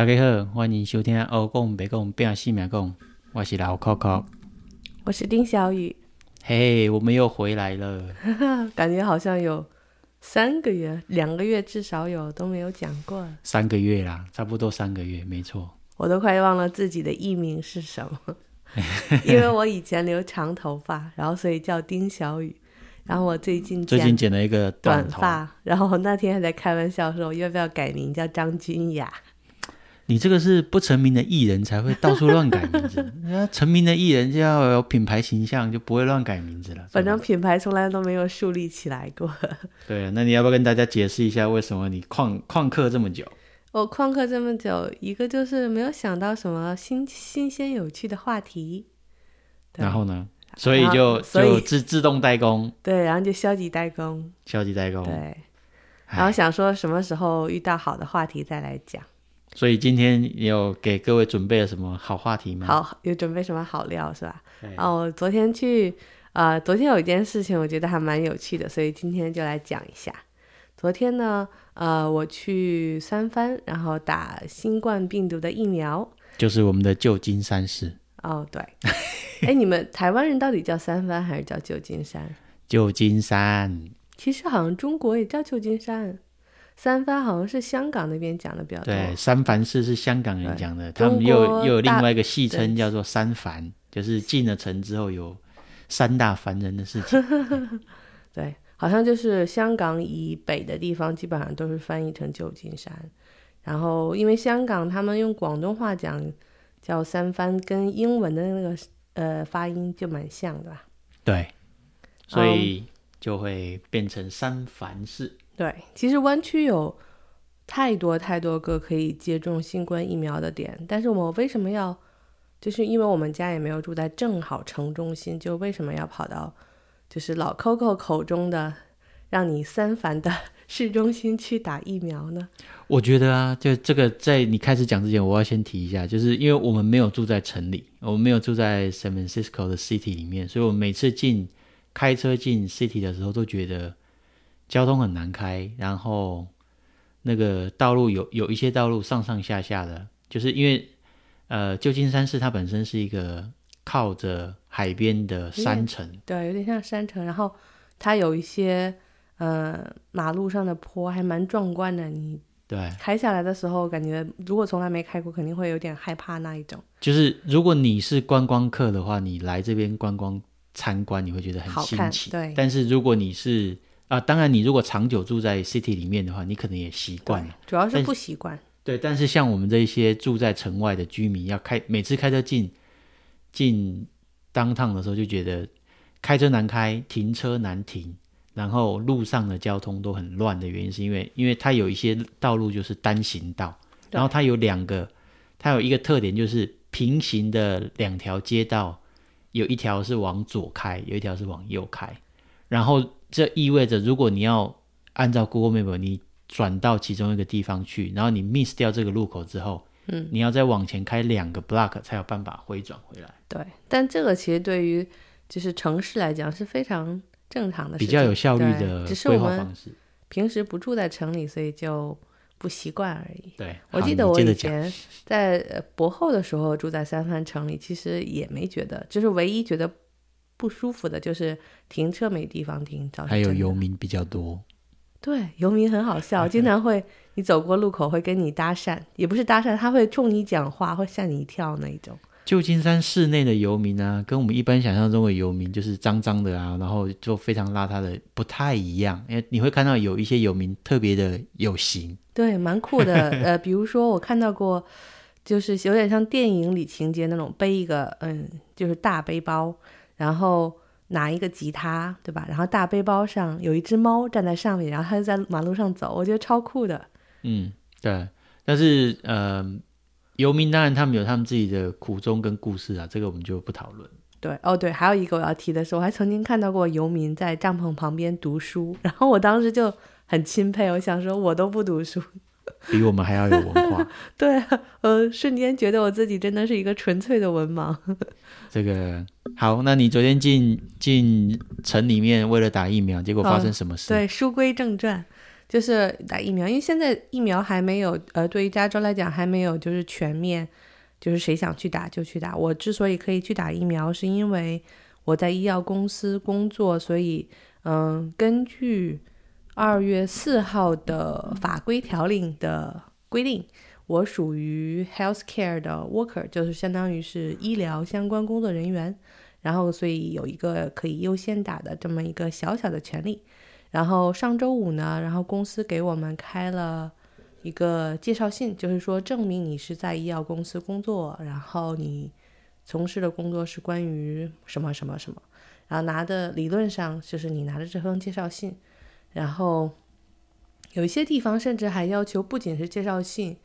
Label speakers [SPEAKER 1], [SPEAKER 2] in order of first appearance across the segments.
[SPEAKER 1] 大家好，欢迎收听《欧讲白讲变细命讲》，我是老 Coco，
[SPEAKER 2] 我是丁小雨。
[SPEAKER 1] 嘿，我们又回来了，
[SPEAKER 2] 感觉好像有三个月、两个月至少有都没有讲过，
[SPEAKER 1] 三个月啦，差不多三个月，没错。
[SPEAKER 2] 我都快忘了自己的艺名是什么，因为我以前留长头发，然后所以叫丁小雨。然后我最近
[SPEAKER 1] 最近剪了一个
[SPEAKER 2] 短发，然后那天还在开玩笑说要不要改名叫张君雅。
[SPEAKER 1] 你这个是不成名的艺人才会到处乱改名字，那成名的艺人就要有品牌形象，就不会乱改名字了。
[SPEAKER 2] 反正品牌从来都没有树立起来过。
[SPEAKER 1] 对，那你要不要跟大家解释一下，为什么你旷旷课这么久？
[SPEAKER 2] 我旷课这么久，一个就是没有想到什么新新鲜有趣的话题。
[SPEAKER 1] 然后呢？所以就就自自动代工。
[SPEAKER 2] 对，然后就消极代工。
[SPEAKER 1] 消极代工。
[SPEAKER 2] 对。然后想说什么时候遇到好的话题再来讲。
[SPEAKER 1] 所以今天有给各位准备了什么好话题吗？
[SPEAKER 2] 好，有准备什么好料是吧？哦，昨天去，呃，昨天有一件事情，我觉得还蛮有趣的，所以今天就来讲一下。昨天呢，呃，我去三藩，然后打新冠病毒的疫苗，
[SPEAKER 1] 就是我们的旧金山市。
[SPEAKER 2] 哦，对。哎，你们台湾人到底叫三藩还是叫旧金山？
[SPEAKER 1] 旧金山。
[SPEAKER 2] 其实好像中国也叫旧金山。三藩好像是香港那边讲的比较多。
[SPEAKER 1] 对，三藩市是香港人讲的，他们又又有另外一个戏称叫做三藩，就是进了城之后有三大凡人的事情。
[SPEAKER 2] 对，好像就是香港以北的地方基本上都是翻译成旧金山，然后因为香港他们用广东话讲叫三藩，跟英文的那个呃发音就蛮像的吧？
[SPEAKER 1] 对，所以就会变成三藩市。
[SPEAKER 2] 对，其实湾区有太多太多个可以接种新冠疫苗的点，但是我为什么要？就是因为我们家也没有住在正好城中心，就为什么要跑到就是老 Coco 口中的让你三烦的 市中心去打疫苗呢？
[SPEAKER 1] 我觉得啊，就这个在你开始讲之前，我要先提一下，就是因为我们没有住在城里，我们没有住在 San Francisco 的 City 里面，所以我每次进开车进 City 的时候都觉得。交通很难开，然后那个道路有有一些道路上上下下的，就是因为呃，旧金山市它本身是一个靠着海边的山城，
[SPEAKER 2] 对，有点像山城。然后它有一些呃马路上的坡还蛮壮观的，你
[SPEAKER 1] 对
[SPEAKER 2] 开下来的时候，感觉如果从来没开过，肯定会有点害怕那一种。
[SPEAKER 1] 就是如果你是观光客的话，你来这边观光参观，你会觉得很新奇。
[SPEAKER 2] 对，
[SPEAKER 1] 但是如果你是啊，当然，你如果长久住在 city 里面的话，你可能也习惯了。
[SPEAKER 2] 主要是不习惯。
[SPEAKER 1] 对，但是像我们这些住在城外的居民，要开每次开车进进当趟的时候，就觉得开车难开，停车难停，然后路上的交通都很乱的原因，是因为因为它有一些道路就是单行道，然后它有两个，它有一个特点就是平行的两条街道，有一条是往左开，有一条是往右开，然后。这意味着，如果你要按照 Google Map，你转到其中一个地方去，然后你 miss 掉这个路口之后，
[SPEAKER 2] 嗯，
[SPEAKER 1] 你要再往前开两个 block 才有办法回转回来。
[SPEAKER 2] 对，但这个其实对于就是城市来讲是非常正常的，
[SPEAKER 1] 比较有效率的规划方式。
[SPEAKER 2] 平时不住在城里，所以就不习惯而已。
[SPEAKER 1] 对，
[SPEAKER 2] 我记得我以前在博后的时候住在三藩城里，其实也没觉得，就是唯一觉得。不舒服的就是停车没地方停，
[SPEAKER 1] 还有游民比较多。
[SPEAKER 2] 对，游民很好笑，经常会你走过路口会跟你搭讪，也不是搭讪，他会冲你讲话，会吓你一跳那一种。
[SPEAKER 1] 旧金山市内的游民啊，跟我们一般想象中的游民就是脏脏的啊，然后就非常邋遢的，不太一样。因为你会看到有一些游民特别的有型，
[SPEAKER 2] 对，蛮酷的。呃，比如说我看到过，就是有点像电影里情节那种，背一个嗯，就是大背包。然后拿一个吉他，对吧？然后大背包上有一只猫站在上面，然后它就在马路上走，我觉得超酷的。
[SPEAKER 1] 嗯，对。但是呃，游民当然他们有他们自己的苦衷跟故事啊，这个我们就不讨论。
[SPEAKER 2] 对，哦对，还有一个我要提的是，我还曾经看到过游民在帐篷旁边读书，然后我当时就很钦佩，我想说，我都不读书。
[SPEAKER 1] 比我们还要有文化，
[SPEAKER 2] 对啊，呃，瞬间觉得我自己真的是一个纯粹的文盲。
[SPEAKER 1] 这个好，那你昨天进进城里面为了打疫苗，结果发生什么事？
[SPEAKER 2] 对，书归正传，就是打疫苗，因为现在疫苗还没有，呃，对于加州来讲还没有就是全面，就是谁想去打就去打。我之所以可以去打疫苗，是因为我在医药公司工作，所以嗯，根据二月四号的法规条令的规定，我属于 healthcare 的 worker，就是相当于是医疗相关工作人员，然后所以有一个可以优先打的这么一个小小的权利。然后上周五呢，然后公司给我们开了一个介绍信，就是说证明你是在医药公司工作，然后你从事的工作是关于什么什么什么，然后拿的理论上就是你拿着这封介绍信，然后有一些地方甚至还要求不仅是介绍信，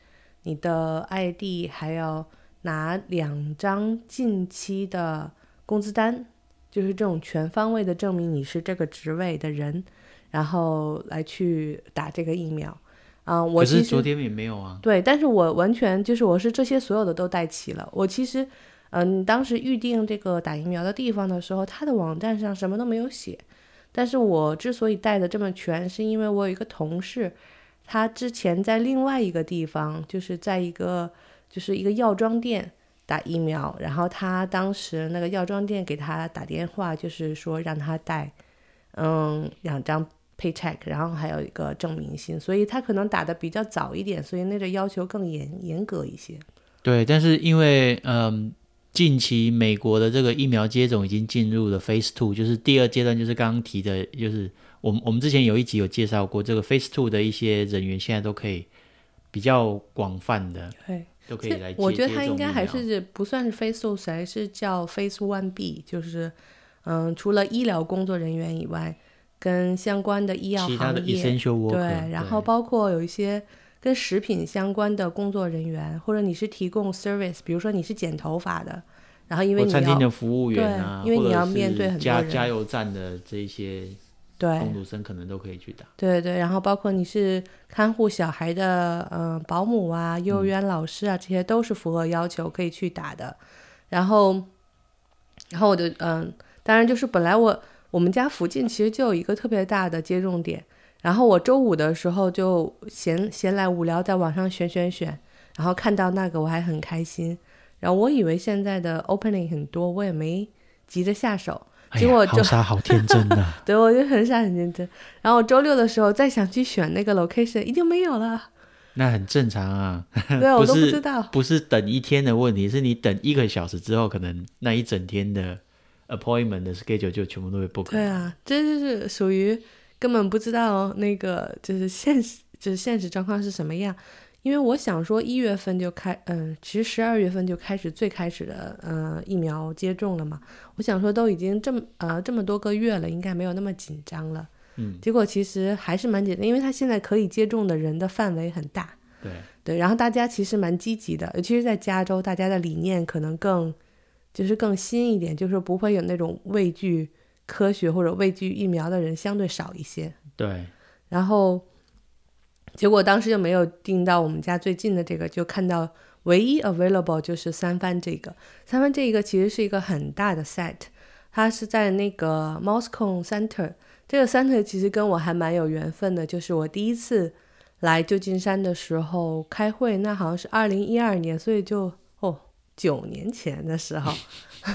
[SPEAKER 2] 你的 ID 还要拿两张近期的工资单，就是这种全方位的证明你是这个职位的人。然后来去打这个疫苗，啊，我其实
[SPEAKER 1] 昨天也没有啊。
[SPEAKER 2] 对，但是我完全就是我是这些所有的都带齐了。我其实，嗯，当时预定这个打疫苗的地方的时候，他的网站上什么都没有写。但是我之所以带的这么全，是因为我有一个同事，他之前在另外一个地方，就是在一个就是一个药妆店打疫苗，然后他当时那个药妆店给他打电话，就是说让他带，嗯，两张。Paycheck，然后还有一个证明信，所以他可能打的比较早一点，所以那个要求更严严格一些。
[SPEAKER 1] 对，但是因为嗯，近期美国的这个疫苗接种已经进入了 Phase Two，就是第二阶段，就是刚刚提的，就是我们我们之前有一集有介绍过，这个 Phase Two 的一些人员现在都可以比较广泛的，
[SPEAKER 2] 对，
[SPEAKER 1] 都可以来。
[SPEAKER 2] 我觉得他应该还是不算是 Phase Two，还是叫 Phase One B，就是嗯，除了医疗工作人员以外。跟相关的医药行业，对，然后包括有一些跟食品相关的工作人员，或者你是提供 service，比如说你是剪头发的，然后因为你
[SPEAKER 1] 餐厅的服务员啊，
[SPEAKER 2] 因为你要面对很多，
[SPEAKER 1] 加加油站的这些
[SPEAKER 2] 对
[SPEAKER 1] 工读生可能都可以去打，
[SPEAKER 2] 对对，然后包括你是看护小孩的，嗯，保姆啊，幼儿园老师啊，这些都是符合要求可以去打的，然后，然后我就嗯，当然就是本来我。我们家附近其实就有一个特别大的接种点，然后我周五的时候就闲闲来无聊，在网上选选选，然后看到那个我还很开心，然后我以为现在的 opening 很多，我也没急着下手，结果就
[SPEAKER 1] 好傻好天真的，
[SPEAKER 2] 对，我就很傻很天真，然后周六的时候再想去选那个 location，已经没有了，
[SPEAKER 1] 那很正常啊，
[SPEAKER 2] 对 我都不知道，
[SPEAKER 1] 不是等一天的问题，是你等一个小时之后，可能那一整天的。appointment 的 schedule 就全部都会 book。
[SPEAKER 2] 对啊，这就是属于根本不知道那个就是现实，就是现实状况是什么样。因为我想说一月份就开，嗯，其实十二月份就开始最开始的，嗯，疫苗接种了嘛。我想说都已经这么呃这么多个月了，应该没有那么紧张了。
[SPEAKER 1] 嗯。
[SPEAKER 2] 结果其实还是蛮紧张，因为他现在可以接种的人的范围很大。
[SPEAKER 1] 对。
[SPEAKER 2] 对，然后大家其实蛮积极的，尤其是在加州，大家的理念可能更。就是更新一点，就是不会有那种畏惧科学或者畏惧疫苗的人相对少一些。
[SPEAKER 1] 对，
[SPEAKER 2] 然后结果当时就没有订到我们家最近的这个，就看到唯一 available 就是三番这个。三番这一个其实是一个很大的 set，它是在那个 Moscow Center。这个 center 其实跟我还蛮有缘分的，就是我第一次来旧金山的时候开会，那好像是二零一二年，所以就哦。九年前的时候，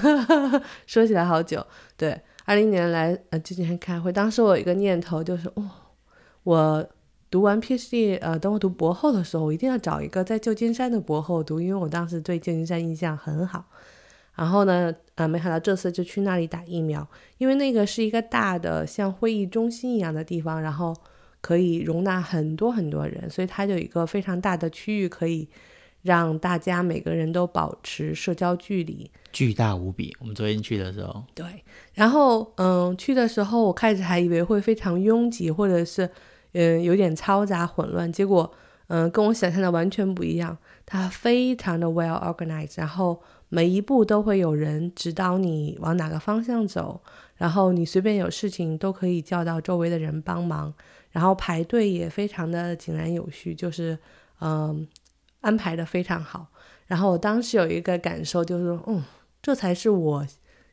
[SPEAKER 2] 说起来好久。对，二零年来呃旧金山开会，当时我有一个念头就是，哦，我读完 PhD，呃，等我读博后的时候，我一定要找一个在旧金山的博后读，因为我当时对旧金山印象很好。然后呢，呃，没想到这次就去那里打疫苗，因为那个是一个大的像会议中心一样的地方，然后可以容纳很多很多人，所以它就有一个非常大的区域可以。让大家每个人都保持社交距离，
[SPEAKER 1] 巨大无比。我们昨天去的时候，
[SPEAKER 2] 对，然后嗯，去的时候我开始还以为会非常拥挤，或者是嗯有点嘈杂混乱，结果嗯跟我想象的完全不一样。它非常的 well organized，然后每一步都会有人指导你往哪个方向走，然后你随便有事情都可以叫到周围的人帮忙，然后排队也非常的井然有序，就是嗯。安排的非常好，然后我当时有一个感受，就是说，嗯，这才是我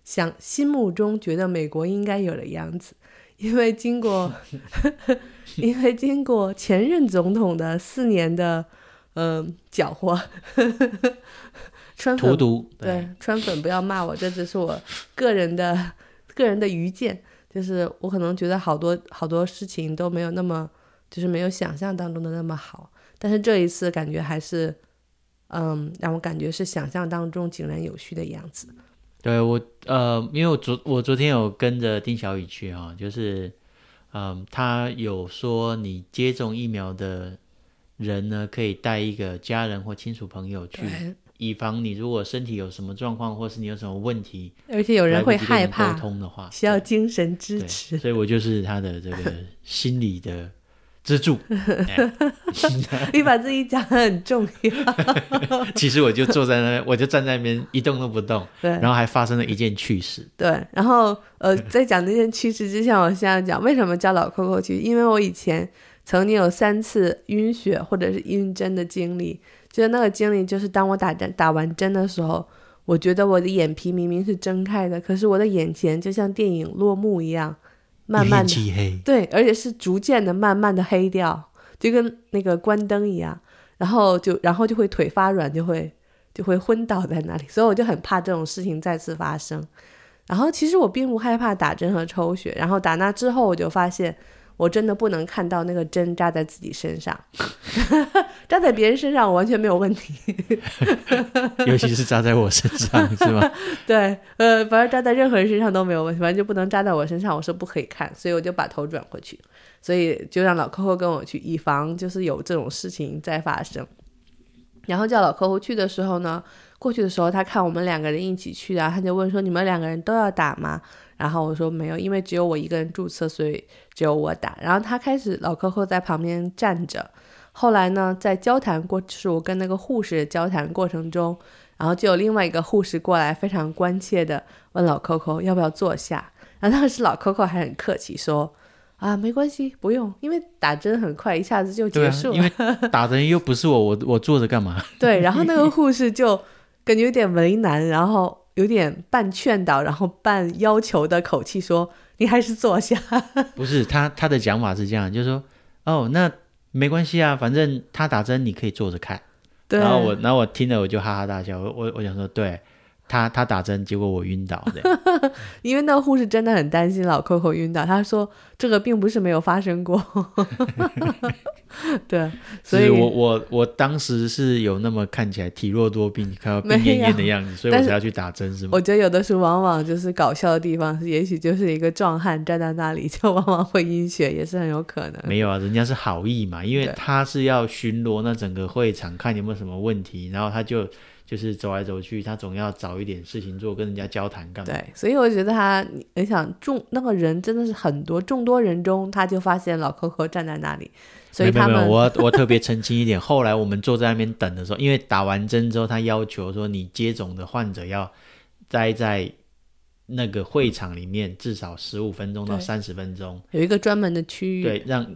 [SPEAKER 2] 想心目中觉得美国应该有的样子。因为经过 因为经过前任总统的四年的嗯搅和，川粉对川粉不要骂我，这只是我个人的个人的愚见，就是我可能觉得好多好多事情都没有那么，就是没有想象当中的那么好，但是这一次感觉还是，嗯，让我感觉是想象当中井然有序的样子。
[SPEAKER 1] 对我呃，因为我昨我昨天有跟着丁小雨去哈、就是嗯，他有说你接种疫苗的人呢，可以带一个家人或亲属朋友去，以防你如果身体有什么状况，或是你有什么问题，
[SPEAKER 2] 而且有人会害怕
[SPEAKER 1] 沟，通的话，
[SPEAKER 2] 需要精神支
[SPEAKER 1] 对
[SPEAKER 2] 持。
[SPEAKER 1] 所以我就是他的这个 心理的支柱。哎
[SPEAKER 2] 你把自己讲的很重要，
[SPEAKER 1] 其实我就坐在那边，我就站在那边一动都不动，
[SPEAKER 2] 对
[SPEAKER 1] 然后还发生了一件趣事。
[SPEAKER 2] 对。然后呃，在讲这件趣事之前，我现在讲为什么叫老 Coco 去，因为我以前曾经有三次晕血或者是晕针的经历，就是那个经历就是当我打针打完针的时候，我觉得我的眼皮明明是睁开的，可是我的眼前就像电影落幕一样，慢慢的
[SPEAKER 1] 漆黑，
[SPEAKER 2] 对，而且是逐渐的、慢慢的黑掉，就跟那个关灯一样，然后就然后就会腿发软，就会就会昏倒在那里，所以我就很怕这种事情再次发生。然后其实我并不害怕打针和抽血，然后打那之后我就发现。我真的不能看到那个针扎在自己身上，扎在别人身上我完全没有问题。
[SPEAKER 1] 尤其是扎在我身上，是吗？
[SPEAKER 2] 对，呃，反正扎在任何人身上都没有问题，反正就不能扎在我身上，我是不可以看，所以我就把头转过去，所以就让老客户跟我去，以防就是有这种事情再发生。然后叫老客户去的时候呢，过去的时候他看我们两个人一起去的，他就问说：“你们两个人都要打吗？”然后我说没有，因为只有我一个人注册，所以只有我打。然后他开始老客户在旁边站着，后来呢，在交谈过，就是我跟那个护士交谈过程中，然后就有另外一个护士过来，非常关切的问老 Coco 要不要坐下。然后当时老 Coco 还很客气说：“啊，没关系，不用，因为打针很快，一下子就结束，了。
[SPEAKER 1] 因为打针又不是我，我我坐着干嘛？
[SPEAKER 2] 对，然后那个护士就感觉有点为难，然后有点半劝导，然后半要求的口气说：“你还是坐下。
[SPEAKER 1] 不是他他的讲法是这样，就是说哦，那没关系啊，反正他打针你可以坐着看。”
[SPEAKER 2] 对，
[SPEAKER 1] 然后我然后我听了我就哈哈大笑，我我我想说，对他他打针，结果我晕倒的。
[SPEAKER 2] 因为那护士真的很担心老 Coco 晕倒，他说这个并不是没有发生过。对，所以
[SPEAKER 1] 我我我当时是有那么看起来体弱多病，看到病恹恹的样子，所以 我才要去打针，是吗？
[SPEAKER 2] 我觉得有的时候往往就是搞笑的地方，也许就是一个壮汉站在那里，就往往会晕血，也是很有可能。
[SPEAKER 1] 没有啊，人家是好意嘛，因为他是要巡逻那整个会场，看有没有什么问题，然后他就就是走来走去，他总要找一点事情做，跟人家交谈干嘛？
[SPEAKER 2] 对，所以我觉得他，你你想众那个人真的是很多，众多人中，他就发现老 Coco 站在那里，所以
[SPEAKER 1] 没有没有，
[SPEAKER 2] 他们
[SPEAKER 1] 我我特别澄清一点。后来我们坐在那边等的时候，因为打完针之后，他要求说你接种的患者要待在那个会场里面至少十五分钟到三十分钟，
[SPEAKER 2] 有一个专门的区域，
[SPEAKER 1] 对，让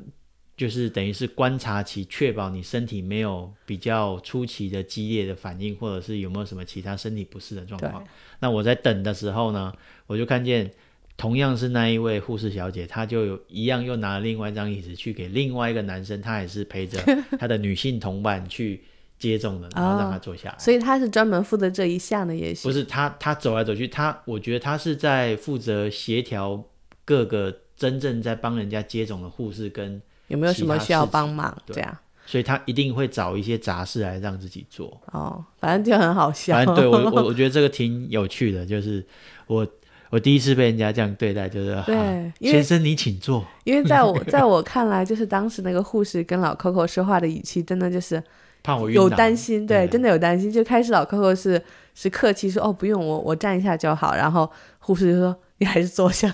[SPEAKER 1] 就是等于是观察期，确保你身体没有比较初期的激烈的反应，或者是有没有什么其他身体不适的状况。那我在等的时候呢，我就看见同样是那一位护士小姐，她就有一样又拿了另外一张椅子去给另外一个男生，他也是陪着 他的女性同伴去接种的，然后让他坐下来。
[SPEAKER 2] 所以他是专门负责这一项的，也许
[SPEAKER 1] 不是他，他走来走去，他我觉得他是在负责协调各个真正在帮人家接种的护士跟，
[SPEAKER 2] 有没有什么需要帮忙这样？
[SPEAKER 1] 所以他一定会找一些杂事来让自己做。
[SPEAKER 2] 哦，反正就很好笑。
[SPEAKER 1] 反正对我我 我觉得这个挺有趣的，就是我我第一次被人家这样对待，就是
[SPEAKER 2] 对
[SPEAKER 1] 啊先生你请坐，
[SPEAKER 2] 因为在我 在我看来，就是当时那个护士跟老 Coco 说话的语气，真的就是有
[SPEAKER 1] 怕我有
[SPEAKER 2] 担心，对，
[SPEAKER 1] 对
[SPEAKER 2] 真的有担心。就开始老 Coco 是是客气说，哦，不用，我我站一下就好。然后护士就说，你还是坐下。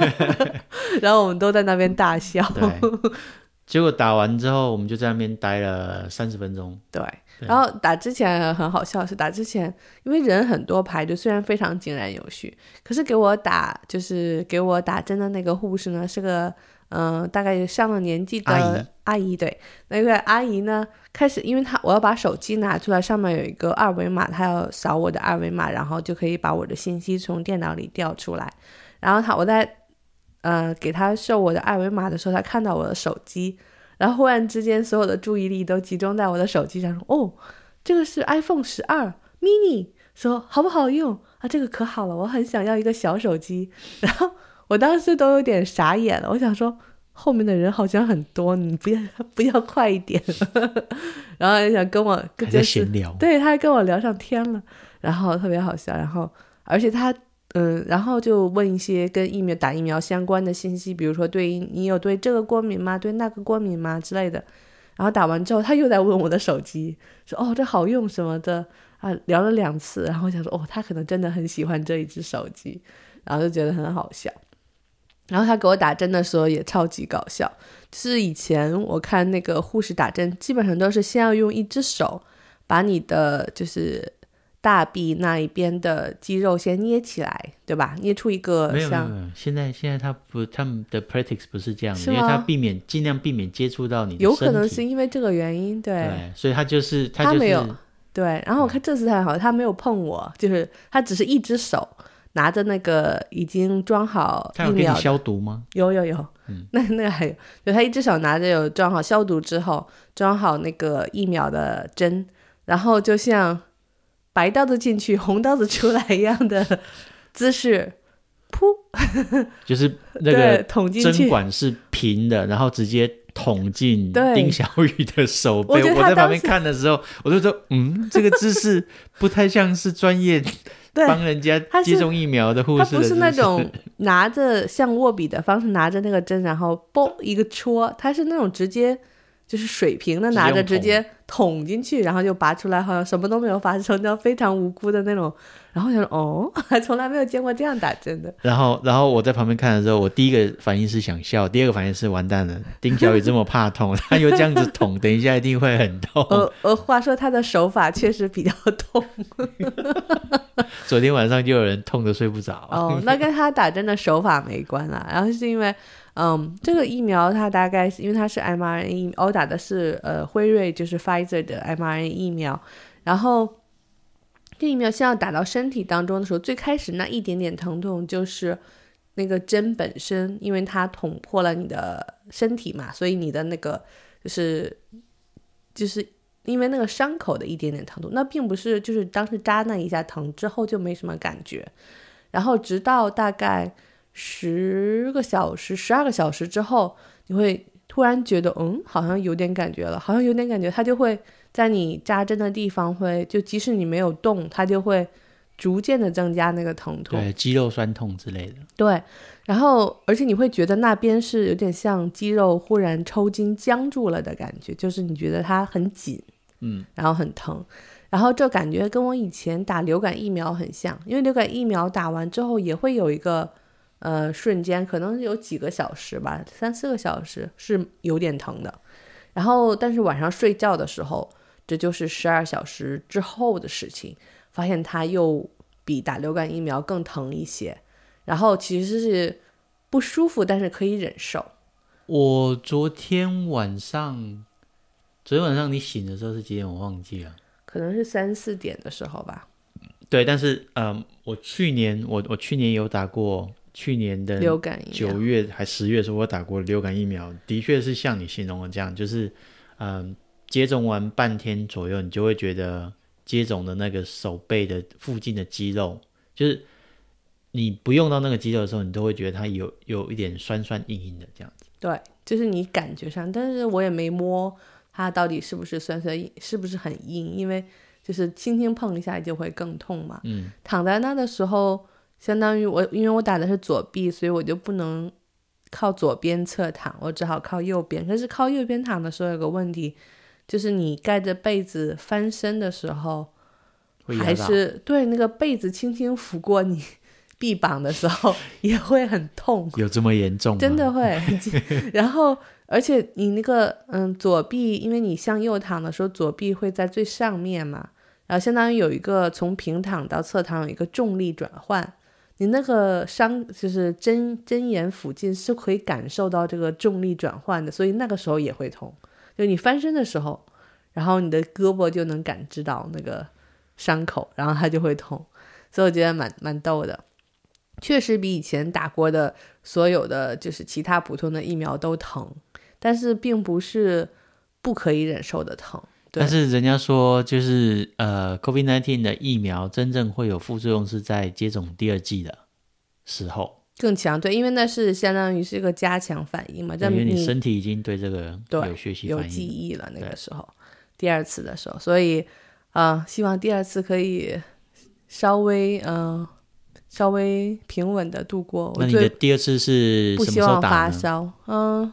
[SPEAKER 2] 然后我们都在那边大笑。
[SPEAKER 1] 对，结果打完之后，我们就在那边待了三十分钟。
[SPEAKER 2] 对，
[SPEAKER 1] 对
[SPEAKER 2] 然后打之前很好笑，是打之前，因为人很多排队，虽然非常井然有序，可是给我打就是给我打针的那个护士呢，是个嗯、呃大概上了年纪的
[SPEAKER 1] 阿姨
[SPEAKER 2] 对，那个阿姨呢，开始因为她我要把手机拿出来，上面有一个二维码，她要扫我的二维码，然后就可以把我的信息从电脑里调出来，然后她我在。呃给她秀我的二维码的时候，她看到我的手机，然后忽然之间所有的注意力都集中在我的手机上，说哦，这个是 iPhone 十二 mini，说好不好用啊？这个可好了，我很想要一个小手机。然后我当时都有点傻眼了，我想说后面的人好像很多，你不要不要快一点。然后就想跟我
[SPEAKER 1] 还在
[SPEAKER 2] 就是
[SPEAKER 1] 闲聊，
[SPEAKER 2] 对，他还跟我聊上天了，然后特别好笑，然后而且他嗯，然后就问一些跟疫苗打疫苗相关的信息，比如说对你有对这个过敏吗？对那个过敏吗之类的。然后打完之后，他又在问我的手机，说哦这好用什么的啊，聊了两次，然后我想说哦，他可能真的很喜欢这一只手机，然后就觉得很好笑。然后他给我打针的时候也超级搞笑，就是以前我看那个护士打针，基本上都是先要用一只手把你的就是大臂那一边的肌肉先捏起来，对吧？捏出一个
[SPEAKER 1] 没有没有
[SPEAKER 2] 像
[SPEAKER 1] 没有，现在现在他不，他们的 practice 不是这样的，因为他避免尽量避免接触到你的
[SPEAKER 2] 有可能是因为这个原因，对
[SPEAKER 1] 对，所以他就是他就是
[SPEAKER 2] 他没有对。然后我看这次还好，他没有碰我，就是他只是一只手拿着那个已经装好
[SPEAKER 1] 他有给你
[SPEAKER 2] 疫苗
[SPEAKER 1] 消毒吗？
[SPEAKER 2] 有有有，
[SPEAKER 1] 嗯
[SPEAKER 2] 那那个还有，就他一只手拿着有装好消毒之后，装好那个疫苗的针，然后就像白刀子进去，红刀子出来一样的 姿势，噗，
[SPEAKER 1] 就是那
[SPEAKER 2] 对，
[SPEAKER 1] 个针
[SPEAKER 2] 捅进去。
[SPEAKER 1] 管是平的，然后直接捅进丁小雨的手背。
[SPEAKER 2] 我
[SPEAKER 1] 在旁边看的时候，我就说，嗯，这个姿势 不太像是专业，帮人家接种疫苗的护
[SPEAKER 2] 他不是那种拿着像握笔的方式拿着那个针，然后啵一个戳，他是那种直接就是水平的拿着
[SPEAKER 1] 直接
[SPEAKER 2] 捅进去，然后就拔出来，好像什么都没有发生，就非常无辜的那种。然后我想说，哦，还从来没有见过这样打针的。
[SPEAKER 1] 然后，然后我在旁边看的时候，我第一个反应是想笑，第二个反应是完蛋了，丁小雨这么怕痛，他又这样子捅，等一下一定会很痛。
[SPEAKER 2] 呃呃，话说他的手法确实比较痛
[SPEAKER 1] 昨天晚上就有人痛的睡不着。
[SPEAKER 2] 哦，那跟他打针的手法没关啦。然后是因为，嗯，这个疫苗它大概是因为它是 mRNA 疫苗，我打的是呃辉瑞就是 Pfizer 的 mRNA 疫苗，然后这疫苗先要打到身体当中的时候，最开始那一点点疼痛就是那个针本身，因为它捅破了你的身体嘛，所以你的那个就是就是因为那个伤口的一点点疼痛，那并不是就是当时扎那一下疼之后就没什么感觉，然后直到大概十个小时、十二个小时之后，你会突然觉得嗯，好像有点感觉了，好像有点感觉，它就会在你扎针的地方会就即使你没有动，它就会逐渐的增加那个疼痛。
[SPEAKER 1] 对，肌肉酸痛之类的。
[SPEAKER 2] 对，然后而且你会觉得那边是有点像肌肉忽然抽筋僵住了的感觉，就是你觉得它很紧，
[SPEAKER 1] 嗯，
[SPEAKER 2] 然后很疼，然后这感觉跟我以前打流感疫苗很像，因为流感疫苗打完之后也会有一个呃瞬间，可能有几个小时吧，三四个小时是有点疼的，然后但是晚上睡觉的时候，这就是十二小时之后的事情，发现它又比打流感疫苗更疼一些。然后其实是不舒服，但是可以忍受。
[SPEAKER 1] 我昨天晚上，昨天晚上你醒的时候是几点？我忘记了。
[SPEAKER 2] 可能是三四点的时候吧，
[SPEAKER 1] 对，但是嗯，我去年我我去年有打过，去年的
[SPEAKER 2] 流感
[SPEAKER 1] 九月还十月的时候，我打过流感疫苗，的确是像你形容的这样，就是嗯，接种完半天左右，你就会觉得接种的那个手背的附近的肌肉，就是你不用到那个肌肉的时候，你都会觉得它有有一点酸酸硬硬的这样子。
[SPEAKER 2] 对，就是你感觉上，但是我也没摸它到底是不是酸酸硬，是不是很硬，因为就是轻轻碰一下就会更痛嘛。
[SPEAKER 1] 嗯，
[SPEAKER 2] 躺在那的时候，相当于我因为我打的是左臂，所以我就不能靠左边侧躺，我只好靠右边。可是靠右边躺的时候有个问题，就是你盖着被子翻身的时候，还。是对那个被子轻轻拂过你 臂膀的时候，也会很痛。
[SPEAKER 1] 有这么严重吗？
[SPEAKER 2] 真的会。然后，而且你那个嗯左臂，因为你向右躺的时候，左臂会在最上面嘛，然后相当于有一个从平躺到侧躺有一个重力转换，你那个伤就是针针眼附近是可以感受到这个重力转换的，所以那个时候也会痛。就你翻身的时候，然后你的胳膊就能感知到那个伤口，然后它就会痛，所以我觉得蛮蛮逗的。确实比以前打过的所有的就是其他普通的疫苗都疼，但是并不是不可以忍受的疼。对
[SPEAKER 1] 但是人家说，就是呃，COVID-19 的疫苗真正会有副作用是在接种第二剂的时候，
[SPEAKER 2] 更强，对，因为那是相当于是一个加强反应嘛，
[SPEAKER 1] 因为你身体已经对这个有学习
[SPEAKER 2] 有记。忆了，那个时候，第二次的时候，所以啊、呃希望第二次可以稍微嗯、呃稍微平稳的度过。我
[SPEAKER 1] 那你的第二次是
[SPEAKER 2] 不
[SPEAKER 1] 什么时候
[SPEAKER 2] 希望发？烧，嗯。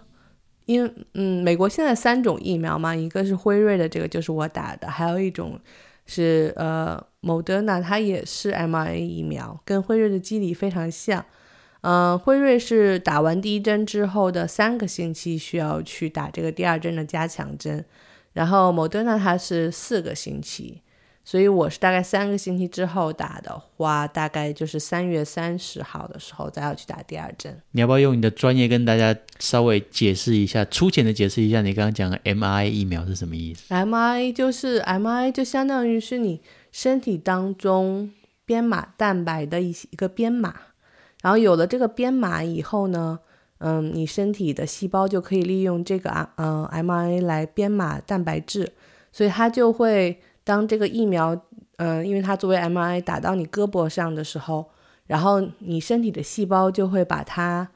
[SPEAKER 2] 因为嗯，美国现在三种疫苗嘛，一个是辉瑞的，这个就是我打的，还有一种是呃，Moderna，它也是 mRNA 疫苗，跟辉瑞的机理非常像。嗯、辉瑞是打完第一针之后的三个星期需要去打这个第二针的加强针，然后 Moderna 它是四个星期，所以我是大概三个星期之后打的话，大概就是三月三十号的时候再要去打第二针。
[SPEAKER 1] 你要不要用你的专业跟大家稍微解释一下，粗浅的解释一下你刚刚讲的 m i 疫苗是什么意思
[SPEAKER 2] ？？m i 就是 m i 就相当于是你身体当中编码蛋白的一一个编码，然后有了这个编码以后呢，嗯，你身体的细胞就可以利用这个啊嗯，m i 来编码蛋白质，所以它就会当这个疫苗，嗯、因为它作为 mRNA 打到你胳膊上的时候，然后你身体的细胞就会把它，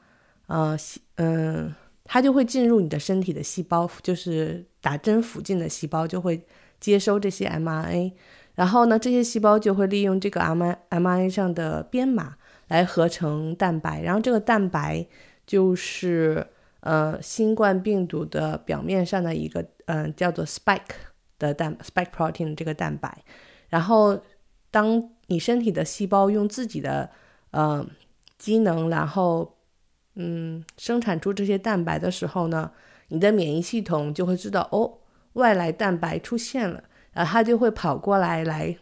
[SPEAKER 2] 呃，嗯、它就会进入你的身体的细胞，就是打针附近的细胞就会接收这些 mRNA，然后呢，这些细胞就会利用这个 mRNA mRNA 上的编码来合成蛋白，然后这个蛋白就是呃新冠病毒的表面上的一个嗯、叫做 spike 的蛋 spike protein 这个蛋白，然后当你身体的细胞用自己的呃机能，然后嗯生产出这些蛋白的时候呢，你的免疫系统就会知道哦外来蛋白出现了，然后它就会跑过来来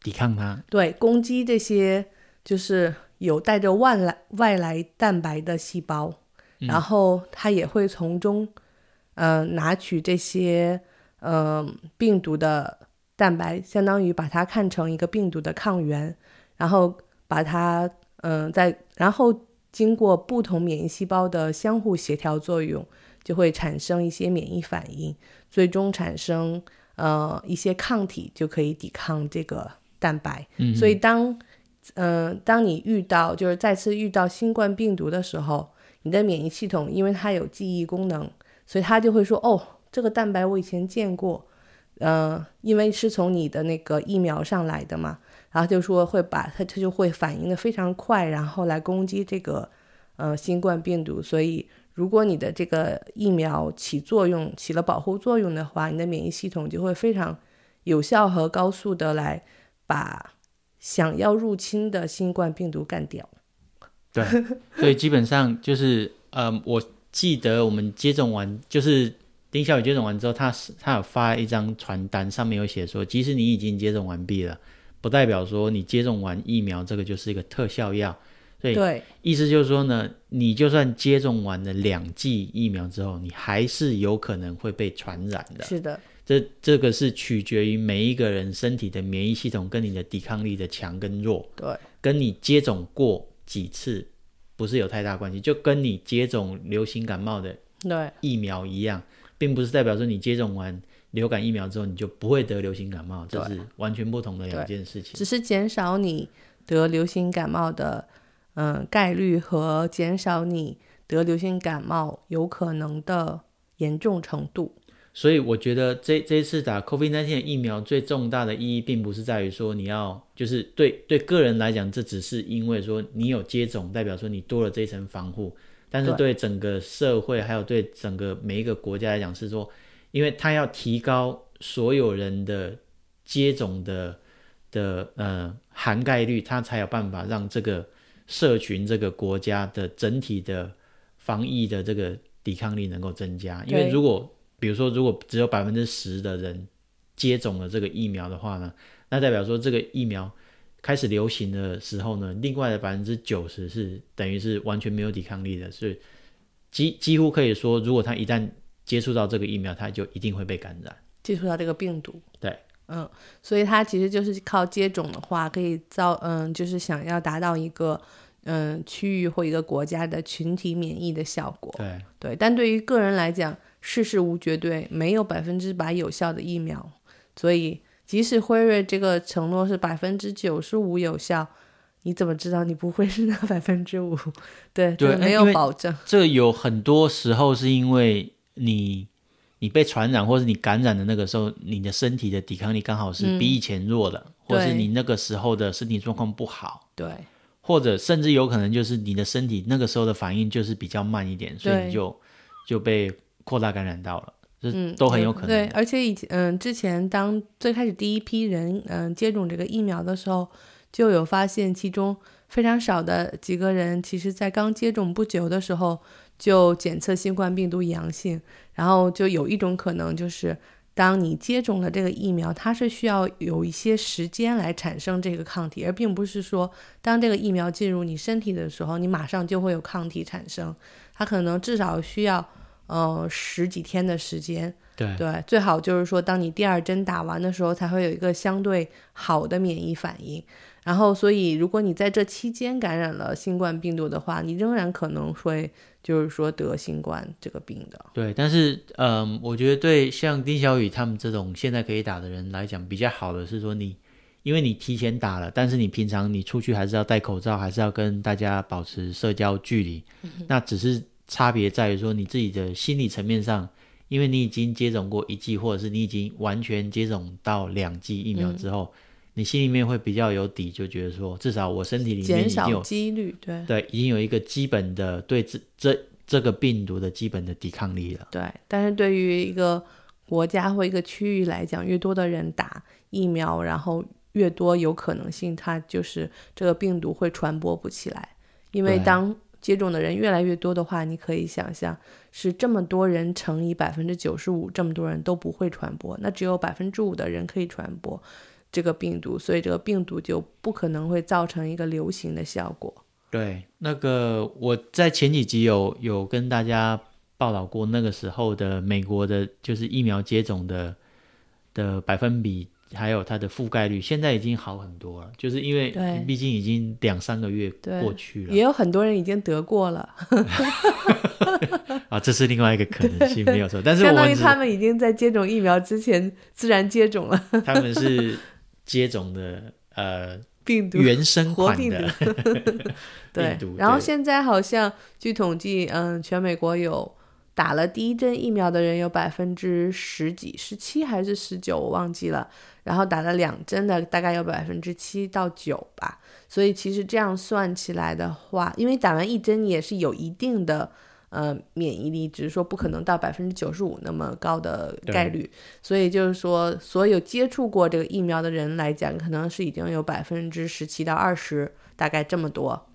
[SPEAKER 1] 抵抗它，
[SPEAKER 2] 对攻击这些就是有带着外来外来蛋白的细胞，然后它也会从中呃拿取这些呃病毒的蛋白，相当于把它看成一个病毒的抗原，然后把它嗯、呃在然后经过不同免疫细胞的相互协调作用，就会产生一些免疫反应，最终产生呃一些抗体，就可以抵抗这个蛋白。
[SPEAKER 1] 嗯，
[SPEAKER 2] 所以当呃当你遇到就是再次遇到新冠病毒的时候，你的免疫系统因为它有记忆功能，所以它就会说哦，这个蛋白我以前见过，呃，因为是从你的那个疫苗上来的嘛，然后就说会把它它就会反应的非常快，然后来攻击这个呃新冠病毒。所以如果你的这个疫苗起作用起了保护作用的话，你的免疫系统就会非常有效和高速的来把想要入侵的新冠病毒干掉。
[SPEAKER 1] 对，所以基本上就是，呃，我记得我们接种完，就是丁小雨接种完之后，他是他有发一张传单，上面有写说，即使你已经接种完毕了，不代表说你接种完疫苗这个就是一个特效药。所以
[SPEAKER 2] 对
[SPEAKER 1] 意思就是说呢，你就算接种完了两剂疫苗之后，你还是有可能会被传染的。
[SPEAKER 2] 是的，
[SPEAKER 1] 这这个是取决于每一个人身体的免疫系统跟你的抵抗力的强跟弱。
[SPEAKER 2] 对
[SPEAKER 1] 跟你接种过几次不是有太大关系，就跟你接种流行感冒的
[SPEAKER 2] 对
[SPEAKER 1] 疫苗一样，并不是代表说你接种完流感疫苗之后你就不会得流行感冒，这是完全不同的两件事情。
[SPEAKER 2] 只是减少你得流行感冒的嗯、概率和减少你得流行感冒有可能的严重程度。
[SPEAKER 1] 所以我觉得这这一次打 COVID-19 的疫苗最重大的意义，并不是在于说你要就是对对个人来讲，这只是因为说你有接种，代表说你多了这一层防护。但是
[SPEAKER 2] 对
[SPEAKER 1] 对整个社会还有对整个每一个国家来讲，是说，因为它要提高所有人的接种的的呃涵盖率，它才有办法让这个社群这个国家的整体的防疫的这个抵抗力能够增加。因为如果比如说，如果只有百分之十的人接种了这个疫苗的话呢，那代表说这个疫苗开始流行的时候呢，另外的百分之九十是等于是完全没有抵抗力的，所以几几乎可以说，如果他一旦接触到这个疫苗，他就一定会被感染。
[SPEAKER 2] 接触到这个病毒。
[SPEAKER 1] 对，
[SPEAKER 2] 嗯，所以它其实就是靠接种的话，可以造嗯，就是想要达到一个嗯区域或一个国家的群体免疫的效果。
[SPEAKER 1] 对
[SPEAKER 2] 对，但对于个人来讲，事事无绝对，没有百分之百有效的疫苗，所以即使辉瑞这个承诺是百分之九十五有效，你怎么知道你不会是那百分之五？对
[SPEAKER 1] 对
[SPEAKER 2] 没有保证。
[SPEAKER 1] 这有很多时候是因为你你被传染或者你感染的那个时候，你的身体的抵抗力刚好是比以前弱的，或者是你那个时候的身体状况不好，
[SPEAKER 2] 对。
[SPEAKER 1] 或者甚至有可能就是你的身体那个时候的反应就是比较慢一点，所以你就就被扩大感染到了，这
[SPEAKER 2] 嗯，
[SPEAKER 1] 都很有可能。
[SPEAKER 2] 对，而且以前嗯，之前当最开始第一批人嗯接种这个疫苗的时候，就有发现其中非常少的几个人，其实在刚接种不久的时候就检测新冠病毒阳性，然后就有一种可能就是。当你接种了这个疫苗，它是需要有一些时间来产生这个抗体，而并不是说当这个疫苗进入你身体的时候，你马上就会有抗体产生。它可能至少需要呃十几天的时间，
[SPEAKER 1] 对
[SPEAKER 2] 对，最好就是说，当你第二针打完的时候，才会有一个相对好的免疫反应。然后，所以如果你在这期间感染了新冠病毒的话，你仍然可能会就是说得新冠这个病的。
[SPEAKER 1] 对，但是嗯，我觉得对像丁小雨他们这种现在可以打的人来讲，比较好的是说你，因为你提前打了，但是你平常你出去还是要戴口罩，还是要跟大家保持社交距离，那只是差别在于说你自己的心理层面上，因为你已经接种过一剂，或者是你已经完全接种到两剂疫苗之后，你心里面会比较有底，就觉得说至少我身体里面已经有
[SPEAKER 2] 几率，对
[SPEAKER 1] 对已经有一个基本的对这这这个病毒的基本的抵抗力了。
[SPEAKER 2] 对。但是对于一个国家或一个区域来讲，越多的人打疫苗，然后越多有可能性，它就是这个病毒会传播不起来，因为当接种的人越来越多的话，你可以想象是这么多人乘以百分之九十五，这么多人都不会传播，那只有百分之五的人可以传播这个病毒，所以这个病毒就不可能会造成一个流行的效果。
[SPEAKER 1] 对，那个我在前几集有有跟大家报道过，那个时候的美国的就是疫苗接种的的百分比，还有它的覆盖率，现在已经好很多了。就是因为毕竟已经两三个月过去了
[SPEAKER 2] 也有很多人已经得过了，
[SPEAKER 1] 啊，这是另外一个可能性，没有错。但是我
[SPEAKER 2] 相当于他们已经在接种疫苗之前自然接种了
[SPEAKER 1] 他们是接种的呃
[SPEAKER 2] 病毒。
[SPEAKER 1] 原生
[SPEAKER 2] 活病
[SPEAKER 1] 款的
[SPEAKER 2] 对
[SPEAKER 1] 病毒，
[SPEAKER 2] 然后现在好像据统计，嗯，全美国有打了第一针疫苗的人有百分之十几、十七还是十九，我忘记了。然后打了两针的大概有百分之七到九吧。所以其实这样算起来的话，因为打完一针也是有一定的呃免疫力，只是说不可能到百分之九十五那么高的概率。所以就是说，所有接触过这个疫苗的人来讲，可能是已经有百分之十七到二十，大概这么多。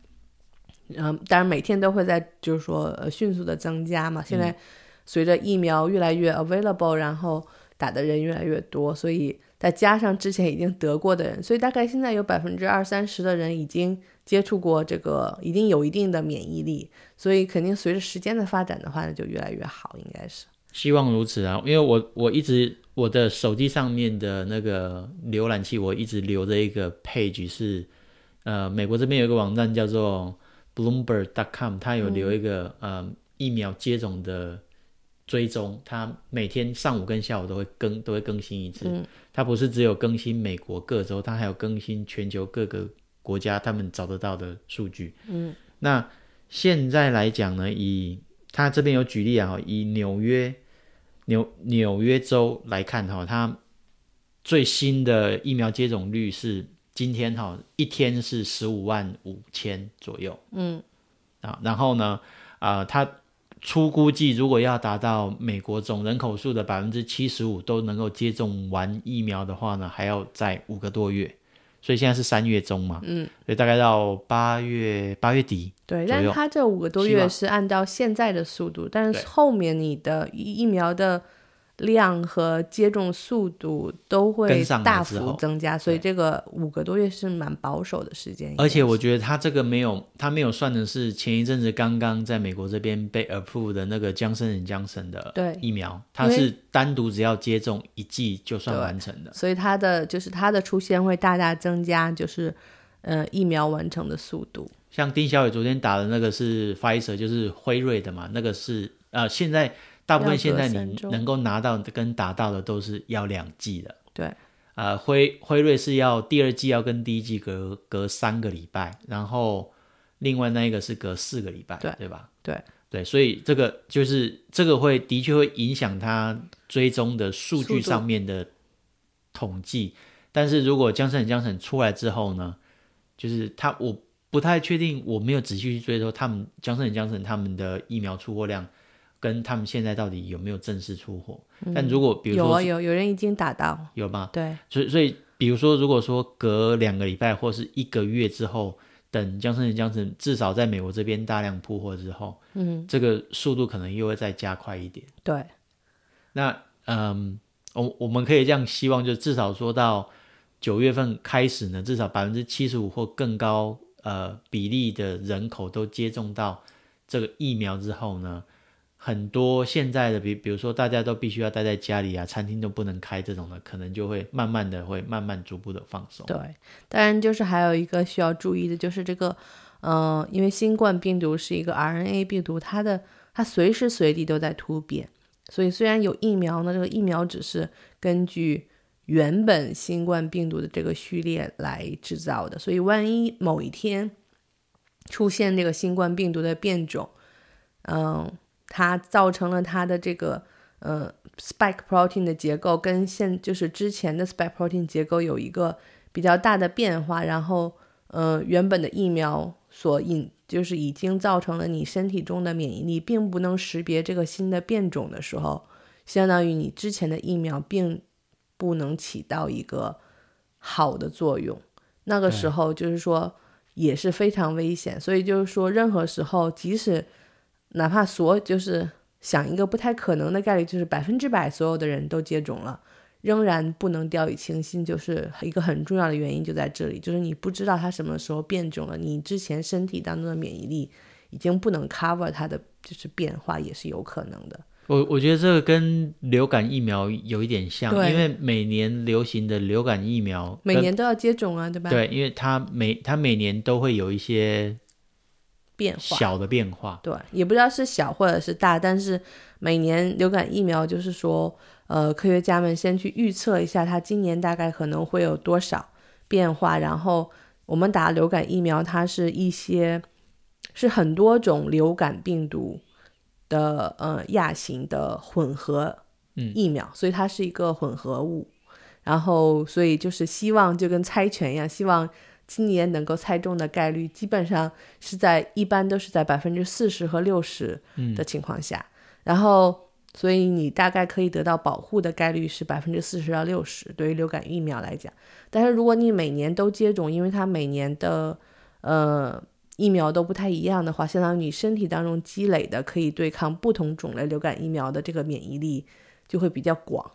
[SPEAKER 2] 嗯，当然每天都会在就是说呃迅速的增加嘛。现在随着疫苗越来越 available，然后打的人越来越多，所以再加上之前已经得过的人，所以大概现在有百分之二三十的人已经接触过这个，已经有一定的免疫力，所以肯定随着时间的发展的话呢，就越来越好，应该是。
[SPEAKER 1] 希望如此啊，因为我我一直我的手机上面的那个浏览器，我一直留着一个 page 是，呃，美国这边有一个网站叫做 Bloomberg.com，它有留一个、呃疫苗接种的追踪，它每天上午跟下午都会更都会更新一次。
[SPEAKER 2] 嗯
[SPEAKER 1] 它不是只有更新美国各州，它还有更新全球各个国家他们找得到的数据。
[SPEAKER 2] 嗯，
[SPEAKER 1] 那现在来讲呢，以它这边有举例啊，以纽约纽纽约州来看哈，它最新的疫苗接种率是今天哈一天是十五万五千左右，
[SPEAKER 2] 嗯
[SPEAKER 1] 啊，然后呢，啊、它初估计如果要达到美国总人口数的百分之七十五都能够接种完疫苗的话呢，还要在五个多月，所以现在是三月中嘛，
[SPEAKER 2] 嗯，
[SPEAKER 1] 所以大概到八月八月底，
[SPEAKER 2] 对，但是它这五个多月是按照现在的速度，但是后面你的疫疫苗的量和接种速度都会大幅增加，所以这个五个多月是蛮保守的时间。
[SPEAKER 1] 而且我觉得他这个没有，他没有算的是前一阵子刚刚在美国这边被 approve 的那个江森江森的疫苗，它是单独只要接种一剂就算完成的。
[SPEAKER 2] 所以它的就是它的出现会大大增加，就是呃疫苗完成的速度。
[SPEAKER 1] 像丁小雨昨天打的那个是 Pfizer，就是辉瑞的嘛，那个是呃，现在大部分现在你能够拿到跟达到的都是要两剂的。
[SPEAKER 2] 对，
[SPEAKER 1] 呃，辉辉瑞是要第二季要跟第一季隔隔三个礼拜，然后另外那一个是隔四个礼拜，
[SPEAKER 2] 对
[SPEAKER 1] 对吧？
[SPEAKER 2] 对
[SPEAKER 1] 对，所以这个就是这个会的确会影响它追踪的数据上面的统计。但是如果江森江森出来之后呢，就是他我不太确定，我没有仔细去追踪他们江森江森他们的疫苗出货量。跟他们现在到底有没有正式出货？但如果比如说
[SPEAKER 2] 有啊有有人已经打到
[SPEAKER 1] 有吗？
[SPEAKER 2] 对，
[SPEAKER 1] 所以所以比如说如果说隔两个礼拜或是一个月之后，等江森江森至少在美国这边大量铺货之后，
[SPEAKER 2] 嗯，
[SPEAKER 1] 这个速度可能又会再加快一点。
[SPEAKER 2] 对，
[SPEAKER 1] 那嗯，我我们可以这样希望，就至少说到九月份开始呢，至少百分之七十五或更高呃比例的人口都接种到这个疫苗之后呢。很多现在的，比比如说大家都必须要待在家里啊，餐厅都不能开这种的，可能就会慢慢的会慢慢逐步的放松。
[SPEAKER 2] 对，当然就是还有一个需要注意的，就是这个，嗯，因为新冠病毒是一个 RNA 病毒，它的它随时随地都在突变，所以虽然有疫苗呢，这个疫苗只是根据原本新冠病毒的这个序列来制造的，所以万一某一天出现这个新冠病毒的变种，嗯。它造成了它的这个呃 spike protein 的结构跟现就是之前的 spike protein 结构有一个比较大的变化，然后呃原本的疫苗所引就是已经造成了你身体中的免疫力并不能识别这个新的变种的时候，相当于你之前的疫苗并不能起到一个好的作用，那个时候就是说也是非常危险，所以就是说任何时候即使。哪怕所就是想一个不太可能的概率，就是百分之百所有的人都接种了，仍然不能掉以轻心，就是一个很重要的原因就在这里，就是你不知道它什么时候变种了，你之前身体当中的免疫力已经不能 cover 它的就是变化，也是有可能的。
[SPEAKER 1] 我我觉得这个跟流感疫苗有一点像，因为每年流行的流感疫苗
[SPEAKER 2] 每年都要接种啊，对吧？
[SPEAKER 1] 对，因为它每它每年都会有一些。
[SPEAKER 2] 变化。
[SPEAKER 1] 小的变化，
[SPEAKER 2] 对，也不知道是小或者是大，但是每年流感疫苗就是说，呃，科学家们先去预测一下它今年大概可能会有多少变化，然后我们打流感疫苗，它是一些是很多种流感病毒的呃亚型的混合疫苗，所以它是一个混合物，然后所以就是希望就跟猜拳一样，希望。今年能够猜中的概率基本上是在一般都是在百分之四十和六十的情况下，然后所以你大概可以得到保护的概率是百分之四十到六十，对于流感疫苗来讲。但是如果你每年都接种，因为它每年的呃疫苗都不太一样的话，相当于你身体当中积累的可以对抗不同种类流感疫苗的这个免疫力就会比较广，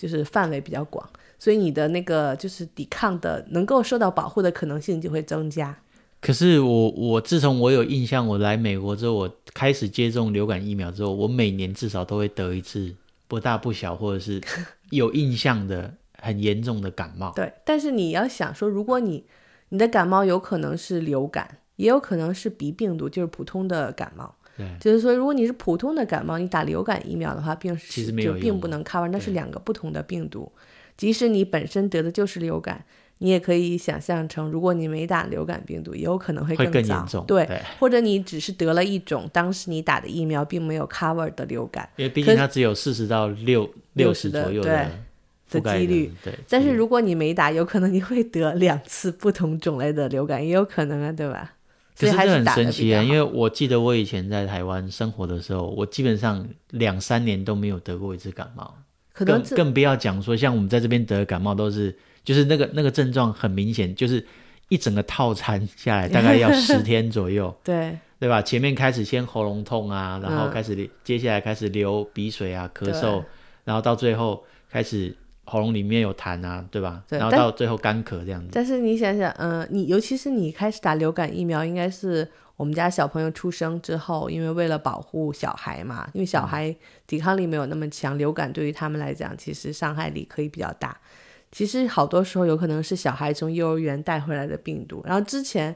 [SPEAKER 2] 就是范围比较广。所以你的那个就是抵抗的能够受到保护的可能性就会增加。
[SPEAKER 1] 可是我我自从我有印象，我来美国之后，我开始接种流感疫苗之后，我每年至少都会得一次不大不小或者是 有印象的很严重的感冒。
[SPEAKER 2] 对，但是你要想说，如果你你的感冒有可能是流感，也有可能是鼻病毒，就是普通的感冒。
[SPEAKER 1] 对，
[SPEAKER 2] 就是说，如果你是普通的感冒，你打流感疫苗的话，并
[SPEAKER 1] 其实没有
[SPEAKER 2] 并不能 cover，那是两个不同的病毒。即使你本身得的就是流感，你也可以想象成，如果你没打流感病毒，也有可能会
[SPEAKER 1] 更
[SPEAKER 2] 严
[SPEAKER 1] 重。
[SPEAKER 2] 对，或者你只是得了一种当时你打的疫苗并没有 cover 的流感，
[SPEAKER 1] 因为毕竟它只有四十到六
[SPEAKER 2] 六
[SPEAKER 1] 十左右
[SPEAKER 2] 的
[SPEAKER 1] 的
[SPEAKER 2] 几率。
[SPEAKER 1] 对，
[SPEAKER 2] 但是如果你没打，有可能你会得两次不同种类的流感，也有可能啊，对吧？
[SPEAKER 1] 可是
[SPEAKER 2] 这
[SPEAKER 1] 很神奇啊，因为我记得我以前在台湾生活的时候，我基本上两三年都没有得过一次感冒。更更不要讲说，像我们在这边得感冒都是，就是那个那个症状很明显，就是一整个套餐下来大概要十天左右，
[SPEAKER 2] 对。
[SPEAKER 1] 对吧？前面开始先喉咙痛啊，然后开始接下来开始流鼻水啊、咳嗽，然后到最后开始喉咙里面有痰啊，对吧？然后到最后干咳这样子。
[SPEAKER 2] 但是你想想，嗯，你尤其是你开始打流感疫苗，应该是。我们家小朋友出生之后，因为为了保护小孩嘛，因为小孩抵抗力没有那么强，流感对于他们来讲，其实伤害力可以比较大。其实好多时候有可能是小孩从幼儿园带回来的病毒。然后之前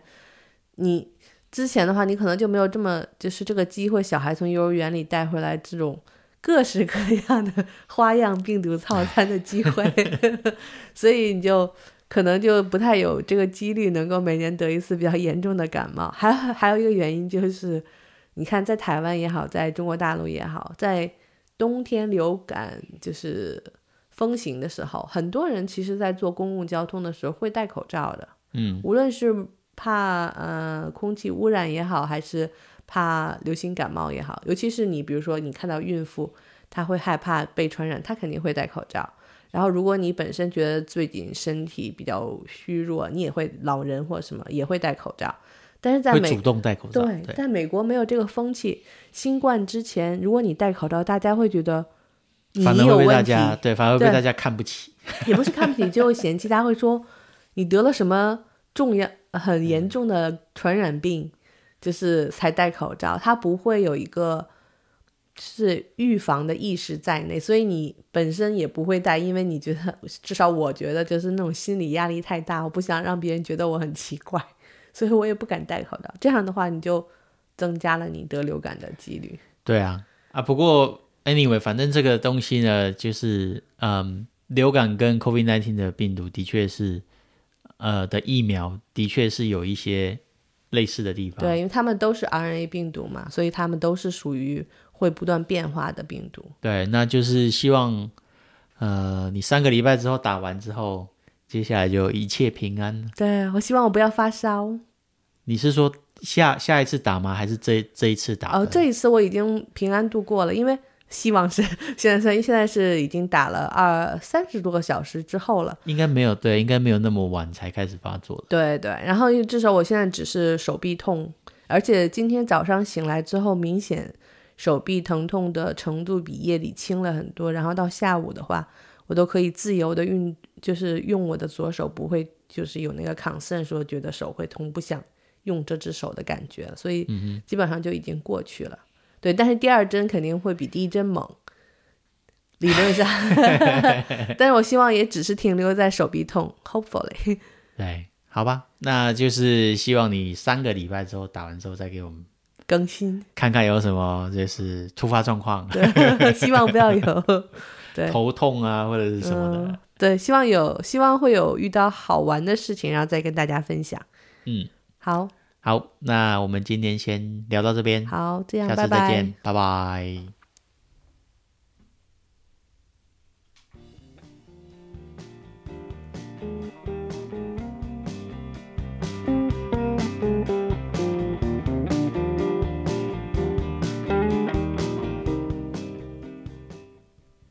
[SPEAKER 2] 你之前的话，你可能就没有这么就是这个机会，小孩从幼儿园里带回来这种各式各样的花样病毒套餐的机会，所以你就可能就不太有这个几率能够每年得一次比较严重的感冒。还还有一个原因就是，你看在台湾也好，在中国大陆也好，在冬天流感就是风行的时候，很多人其实在坐公共交通的时候会戴口罩的。
[SPEAKER 1] 嗯，
[SPEAKER 2] 无论是怕呃空气污染也好，还是怕流行感冒也好，尤其是你比如说你看到孕妇，她会害怕被传染，她肯定会戴口罩。然后如果你本身觉得最近身体比较虚弱，你也会老人或什么也会戴口罩。但是在美
[SPEAKER 1] 主动戴口罩，
[SPEAKER 2] 对，在美国没有这个风气。新冠之前，如果你戴口罩，大家会觉得你有问题，
[SPEAKER 1] 对，反而被大家看不起，
[SPEAKER 2] 也不是看不起，就会嫌弃，大家会说你得了什么重要、很严重的传染病，就是才戴口罩，他不会有一个是预防的意识在内，所以你本身也不会戴，因为你觉得，至少我觉得就是那种心理压力太大，我不想让别人觉得我很奇怪。所以我也不敢戴口罩，这样的话你就增加了你得流感的几率。
[SPEAKER 1] 对啊，啊，不过 anyway，反正这个东西呢，就是嗯，流感跟 COVID-19 的病毒的确是，呃，的疫苗的确是有一些类似的地方。
[SPEAKER 2] 对，因为他们都是 RNA 病毒嘛，所以他们都是属于会不断变化的病毒。
[SPEAKER 1] 对，那就是希望，呃，你三个礼拜之后打完之后。接下来就一切平安。
[SPEAKER 2] 对我希望我不要发烧。
[SPEAKER 1] 你是说下下一次打吗？还是这这一次打？
[SPEAKER 2] 哦，这一次我已经平安度过了，因为希望是 现在是现在是已经打了二三十多个小时之后了。
[SPEAKER 1] 应该没有对，应该没有那么晚才开始发作的。
[SPEAKER 2] 对对，然后至少我现在只是手臂痛，而且今天早上醒来之后，明显手臂疼痛的程度比夜里轻了很多。然后到下午的话，我都可以自由的运。就是用我的左手不会，就是有那个 concern 说觉得手会痛，不想用这只手的感觉，所以基本上就已经过去了。对，但是第二针肯定会比第一针猛，理论上。但是我希望也只是停留在手臂痛，hopefully。
[SPEAKER 1] 对，好吧，那就是希望你三个礼拜之后打完之后再给我们
[SPEAKER 2] 更新，
[SPEAKER 1] 看看有什么就是突发状况。
[SPEAKER 2] 希望不要有。对，
[SPEAKER 1] 头痛啊，或者是什么的。
[SPEAKER 2] 对，希望有，希望会有遇到好玩的事情，然后再跟大家分享。
[SPEAKER 1] 嗯，
[SPEAKER 2] 好，
[SPEAKER 1] 好，那我们今天先聊到这边。
[SPEAKER 2] 好，这样，
[SPEAKER 1] 下次再见，拜拜。